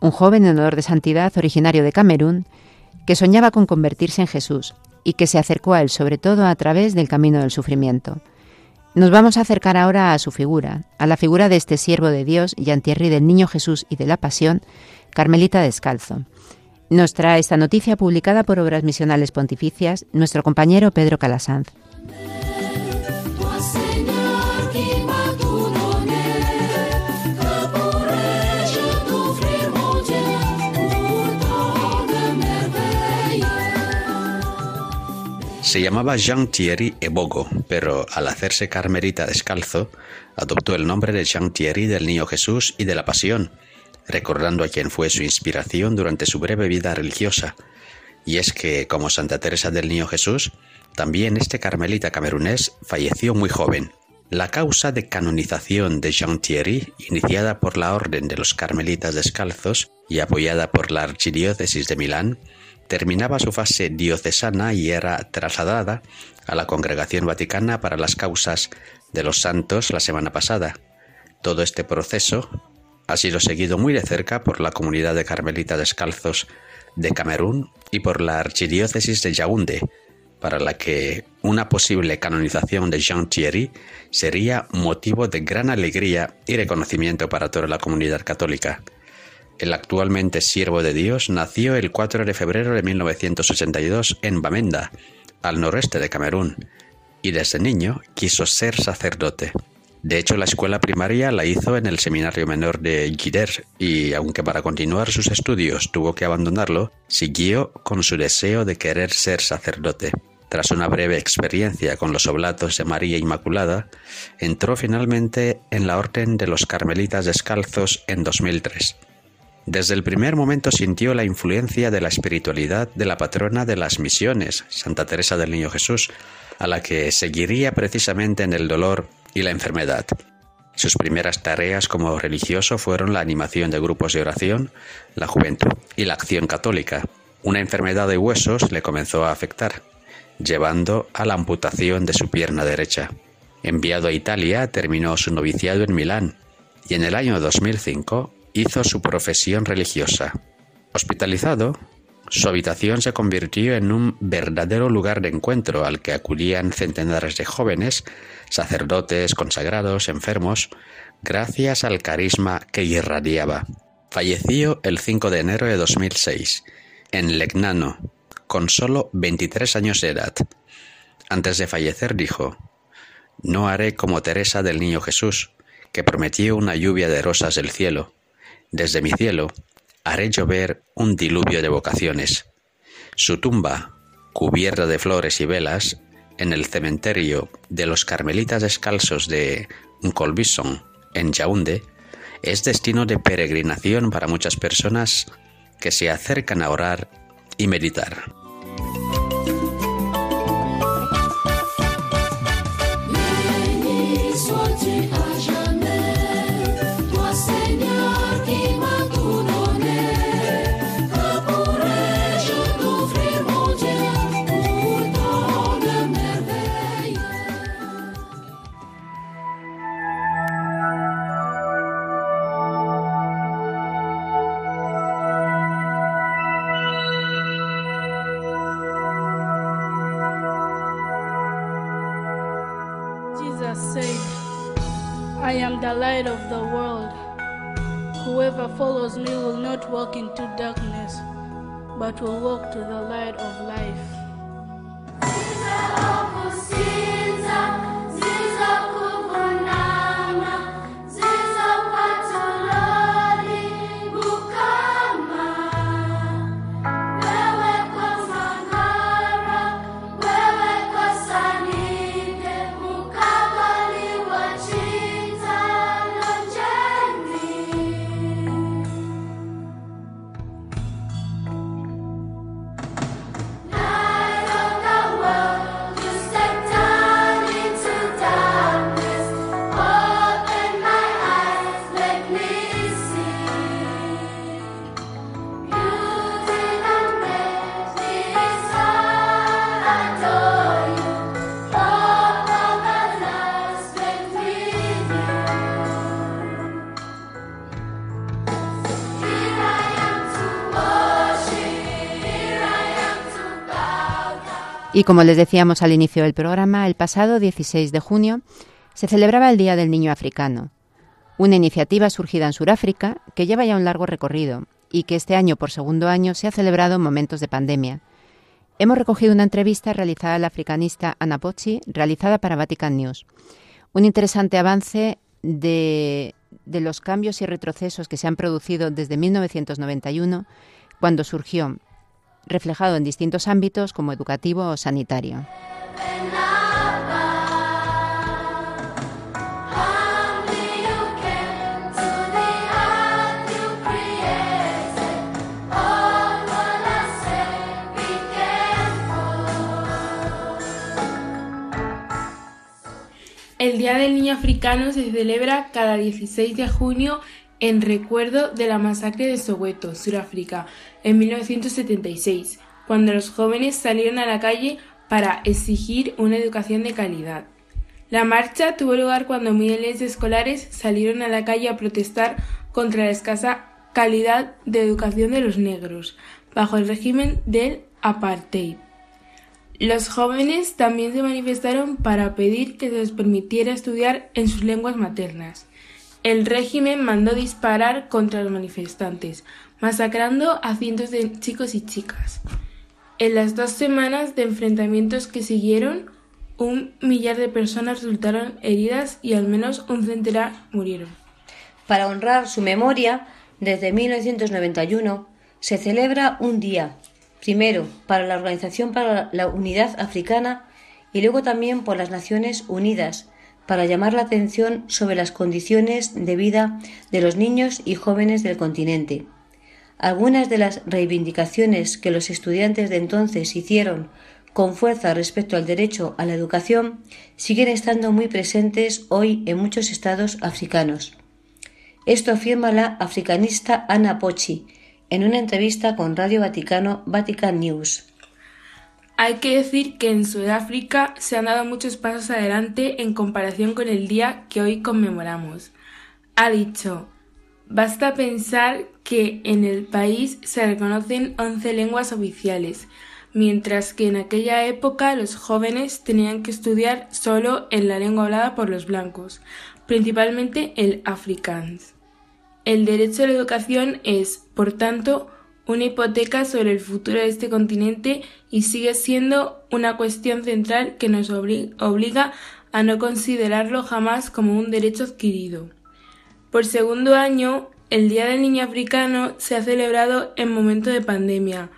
Un joven en honor de santidad originario de Camerún, que soñaba con convertirse en Jesús y que se acercó a él sobre todo a través del camino del sufrimiento. Nos vamos a acercar ahora a su figura, a la figura de este siervo de Dios, Jean-Thierry del Niño Jesús y de la Pasión, Carmelita Descalzo. Nos trae esta noticia publicada por Obras Misionales Pontificias nuestro compañero Pedro Calasanz. Se llamaba Jean-Thierry Ebogo, pero al hacerse carmelita descalzo, adoptó el nombre de Jean-Thierry del Niño Jesús y de la Pasión, recordando a quien fue su inspiración durante su breve vida religiosa. Y es que, como Santa Teresa del Niño Jesús, también este carmelita camerunés falleció muy joven. La causa de canonización de Jean-Thierry, iniciada por la Orden de los Carmelitas Descalzos y apoyada por la Archidiócesis de Milán, terminaba su fase diocesana y era trasladada a la Congregación Vaticana para las causas de los santos la semana pasada. Todo este proceso ha sido seguido muy de cerca por la comunidad de carmelitas descalzos de Camerún y por la archidiócesis de Yaoundé, para la que una posible canonización de Jean Thierry sería motivo de gran alegría y reconocimiento para toda la comunidad católica. El actualmente siervo de Dios nació el 4 de febrero de 1982 en Bamenda, al noreste de Camerún, y desde niño quiso ser sacerdote. De hecho, la escuela primaria la hizo en el seminario menor de Gider y, aunque para continuar sus estudios tuvo que abandonarlo, siguió con su deseo de querer ser sacerdote. Tras una breve experiencia con los oblatos de María Inmaculada, entró finalmente en la Orden de los Carmelitas Descalzos en 2003 desde el primer momento sintió la influencia de la espiritualidad de la patrona de las misiones, Santa Teresa del Niño Jesús, a la que seguiría precisamente en el dolor y la enfermedad. Sus primeras tareas como religioso fueron la animación de grupos de oración, la juventud y la acción católica. Una enfermedad de huesos le comenzó a afectar, llevando a la amputación de su pierna derecha. Enviado a Italia, terminó su noviciado en Milán y en el año 2005 hizo su profesión religiosa. Hospitalizado, su habitación se convirtió en un verdadero lugar de encuentro al que acudían centenares de jóvenes, sacerdotes, consagrados, enfermos, gracias al carisma que irradiaba. Falleció el 5 de enero de 2006, en Legnano, con solo 23 años de edad. Antes de fallecer dijo, No haré como Teresa del Niño Jesús, que prometió una lluvia de rosas del cielo. Desde mi cielo haré llover un diluvio de vocaciones. Su tumba, cubierta de flores y velas, en el cementerio de los Carmelitas Descalzos de Colbison, en Yaoundé, es destino de peregrinación para muchas personas que se acercan a orar y meditar. Will walk to the light of life. Y como les decíamos al inicio del programa, el pasado 16 de junio se celebraba el Día del Niño Africano, una iniciativa surgida en Sudáfrica que lleva ya un largo recorrido y que este año por segundo año se ha celebrado en momentos de pandemia. Hemos recogido una entrevista realizada al africanista Anna Pochi, realizada para Vatican News. Un interesante avance de, de los cambios y retrocesos que se han producido desde 1991, cuando surgió reflejado en distintos ámbitos como educativo o sanitario. El Día del Niño Africano se celebra cada 16 de junio en recuerdo de la masacre de Soweto, Sudáfrica, en 1976, cuando los jóvenes salieron a la calle para exigir una educación de calidad. La marcha tuvo lugar cuando miles de escolares salieron a la calle a protestar contra la escasa calidad de educación de los negros, bajo el régimen del apartheid. Los jóvenes también se manifestaron para pedir que se les permitiera estudiar en sus lenguas maternas. El régimen mandó disparar contra los manifestantes, masacrando a cientos de chicos y chicas. En las dos semanas de enfrentamientos que siguieron, un millar de personas resultaron heridas y al menos un centenar murieron. Para honrar su memoria, desde 1991 se celebra un día, primero para la Organización para la Unidad Africana y luego también por las Naciones Unidas, para llamar la atención sobre las condiciones de vida de los niños y jóvenes del continente. Algunas de las reivindicaciones que los estudiantes de entonces hicieron con fuerza respecto al derecho a la educación siguen estando muy presentes hoy en muchos estados africanos. Esto afirma la africanista Ana Pochi en una entrevista con Radio Vaticano Vatican News. Hay que decir que en Sudáfrica se han dado muchos pasos adelante en comparación con el día que hoy conmemoramos. ha dicho, basta pensar que en el país se reconocen 11 lenguas oficiales, mientras que en aquella época los jóvenes tenían que estudiar solo en la lengua hablada por los blancos, principalmente el afrikaans. El derecho a la educación es, por tanto, una hipoteca sobre el futuro de este continente y sigue siendo una cuestión central que nos obliga a no considerarlo jamás como un derecho adquirido. Por segundo año, el Día del Niño Africano se ha celebrado en momento de pandemia.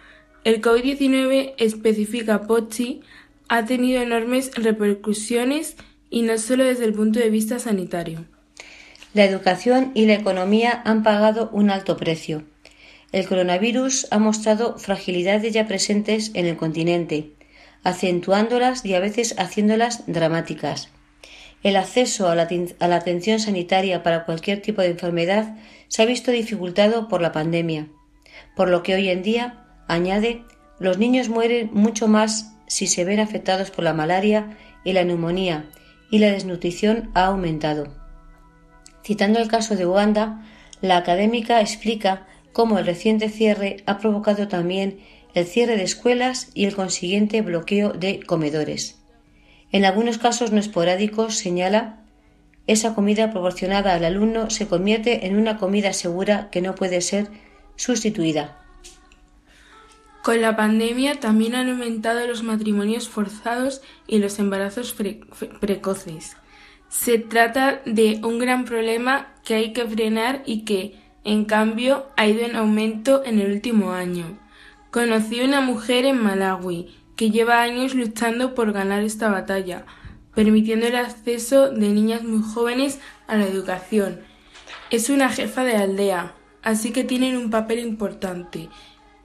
El COVID-19, especifica Pochi, ha tenido enormes repercusiones y no solo desde el punto de vista sanitario. La educación y la economía han pagado un alto precio. El coronavirus ha mostrado fragilidades ya presentes en el continente, acentuándolas y a veces haciéndolas dramáticas. El acceso a la, atención sanitaria para cualquier tipo de enfermedad se ha visto dificultado por la pandemia, por lo que hoy en día, añade, los niños mueren mucho más si se ven afectados por la malaria y la neumonía, y la desnutrición ha aumentado. Citando el caso de Uganda, la académica explica cómo el reciente cierre ha provocado también el cierre de escuelas y el consiguiente bloqueo de comedores. En algunos casos no esporádicos, señala, esa comida proporcionada al alumno se convierte en una comida segura que no puede ser sustituida. Con la pandemia también han aumentado los matrimonios forzados y los embarazos precoces. Se trata de un gran problema que hay que frenar y que, en cambio, ha ido en aumento en el último año. Conocí una mujer en Malawi que lleva años luchando por ganar esta batalla, permitiendo el acceso de niñas muy jóvenes a la educación. Es una jefa de aldea, así que tienen un papel importante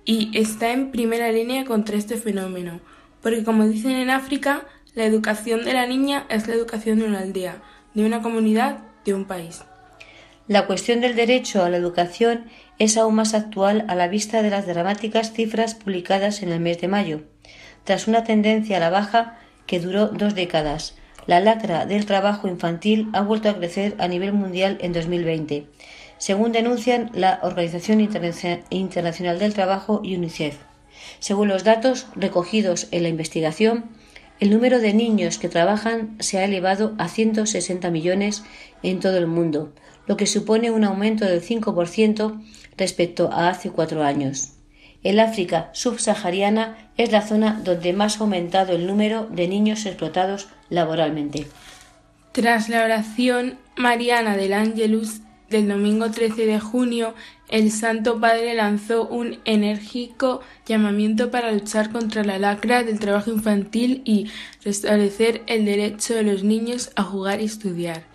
y está en primera línea contra este fenómeno, porque como dicen en África, la educación de la niña es la educación de una aldea, de una comunidad, de un país. La cuestión del derecho a la educación es aún más actual a la vista de las dramáticas cifras publicadas en el mes de mayo. Tras una tendencia a la baja que duró dos décadas, la lacra del trabajo infantil ha vuelto a crecer a nivel mundial en 2020, según denuncian la Organización Internacional del Trabajo y UNICEF. Según los datos recogidos en la investigación, el número de niños que trabajan se ha elevado a 160 millones en todo el mundo, lo que supone un aumento del 5% respecto a hace cuatro años. El África subsahariana es la zona donde más ha aumentado el número de niños explotados laboralmente. Tras la oración mariana del Ángelus del domingo 13 de junio, el Santo Padre lanzó un enérgico llamamiento para luchar contra la lacra del trabajo infantil y restablecer el derecho de los niños a jugar y estudiar.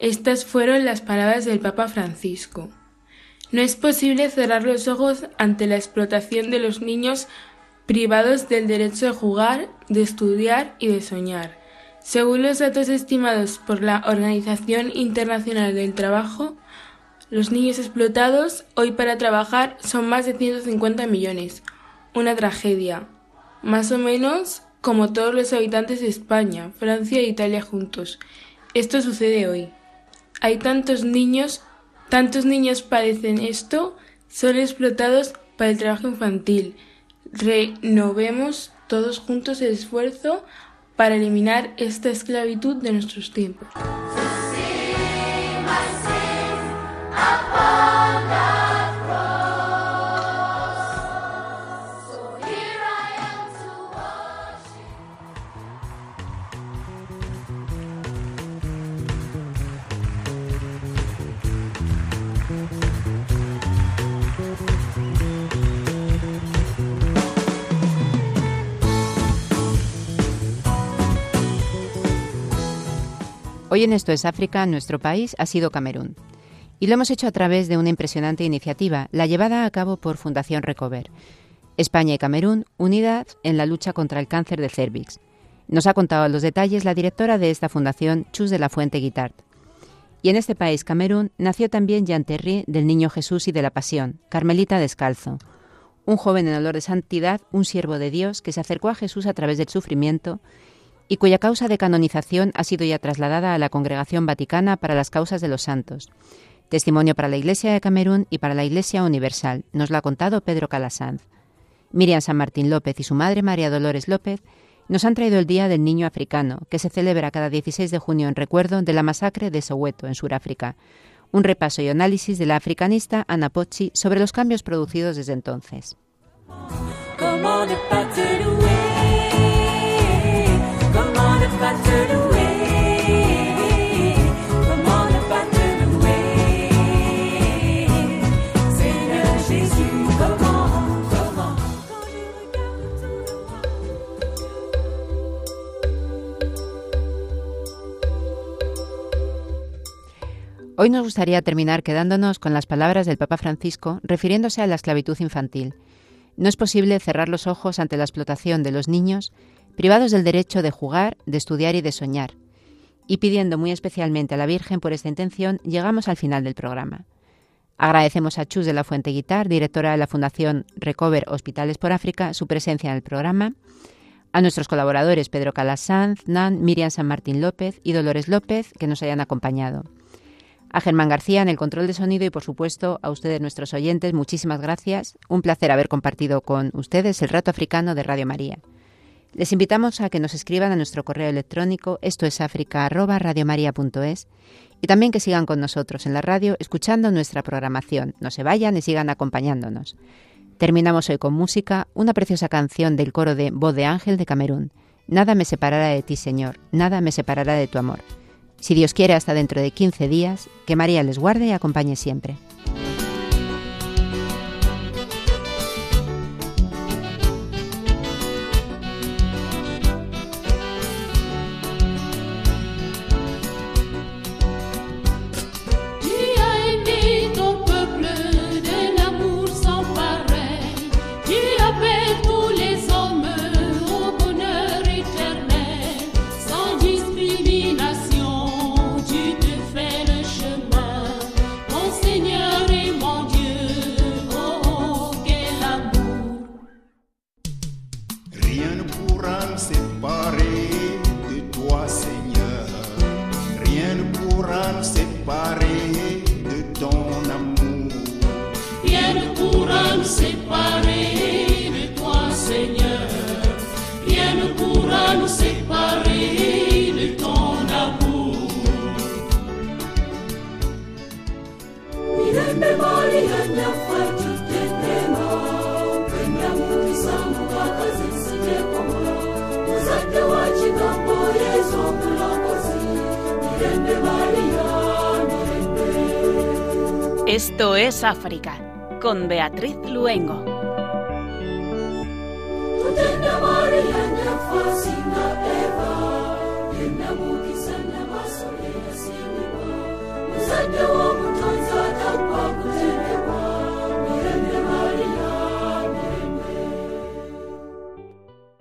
Estas fueron las palabras del Papa Francisco. No es posible cerrar los ojos ante la explotación de los niños privados del derecho de jugar, de estudiar y de soñar. Según los datos estimados por la Organización Internacional del Trabajo, los niños explotados hoy para trabajar son más de 150 millones. Una tragedia. Más o menos como todos los habitantes de España, Francia e Italia juntos. Esto sucede hoy. Hay tantos niños Tantos niños padecen esto, son explotados para el trabajo infantil. Renovemos todos juntos el esfuerzo para eliminar esta esclavitud de nuestros tiempos. Hoy en Esto es África, nuestro país ha sido Camerún. Y lo hemos hecho a través de una impresionante iniciativa, la llevada a cabo por Fundación Recover. España y Camerún unidas en la lucha contra el cáncer de cervix. Nos ha contado los detalles la directora de esta fundación, Chus de la Fuente Guitart. Y en este país, Camerún, nació también Jean Terry del Niño Jesús y de la Pasión, Carmelita Descalzo, un joven en olor de santidad, un siervo de Dios que se acercó a Jesús a través del sufrimiento y cuya causa de canonización ha sido ya trasladada a la Congregación Vaticana para las Causas de los Santos. Testimonio para la Iglesia de Camerún y para la Iglesia Universal. Nos lo ha contado Pedro Calasanz. Miriam San Martín López y su madre María Dolores López nos han traído el Día del Niño Africano, que se celebra cada 16 de junio en recuerdo de la masacre de Soweto, en Sudáfrica. Un repaso y análisis de la africanista Ana Pochi sobre los cambios producidos desde entonces. Hoy nos gustaría terminar quedándonos con las palabras del Papa Francisco refiriéndose a la esclavitud infantil. No es posible cerrar los ojos ante la explotación de los niños privados del derecho de jugar, de estudiar y de soñar. Y pidiendo muy especialmente a la Virgen por esta intención, llegamos al final del programa. Agradecemos a Chus de la Fuente Guitar, directora de la Fundación Recover Hospitales por África, su presencia en el programa. A nuestros colaboradores Pedro Calasanz, Nan, Miriam San Martín López y Dolores López, que nos hayan acompañado. A Germán García en el control de sonido y por supuesto a ustedes nuestros oyentes, muchísimas gracias. Un placer haber compartido con ustedes el rato africano de Radio María. Les invitamos a que nos escriban a nuestro correo electrónico esto es y también que sigan con nosotros en la radio escuchando nuestra programación. No se vayan y sigan acompañándonos. Terminamos hoy con música, una preciosa canción del coro de Voz de Ángel de Camerún. Nada me separará de ti, Señor, nada me separará de tu amor. Si Dios quiere, hasta dentro de 15 días, que María les guarde y acompañe siempre.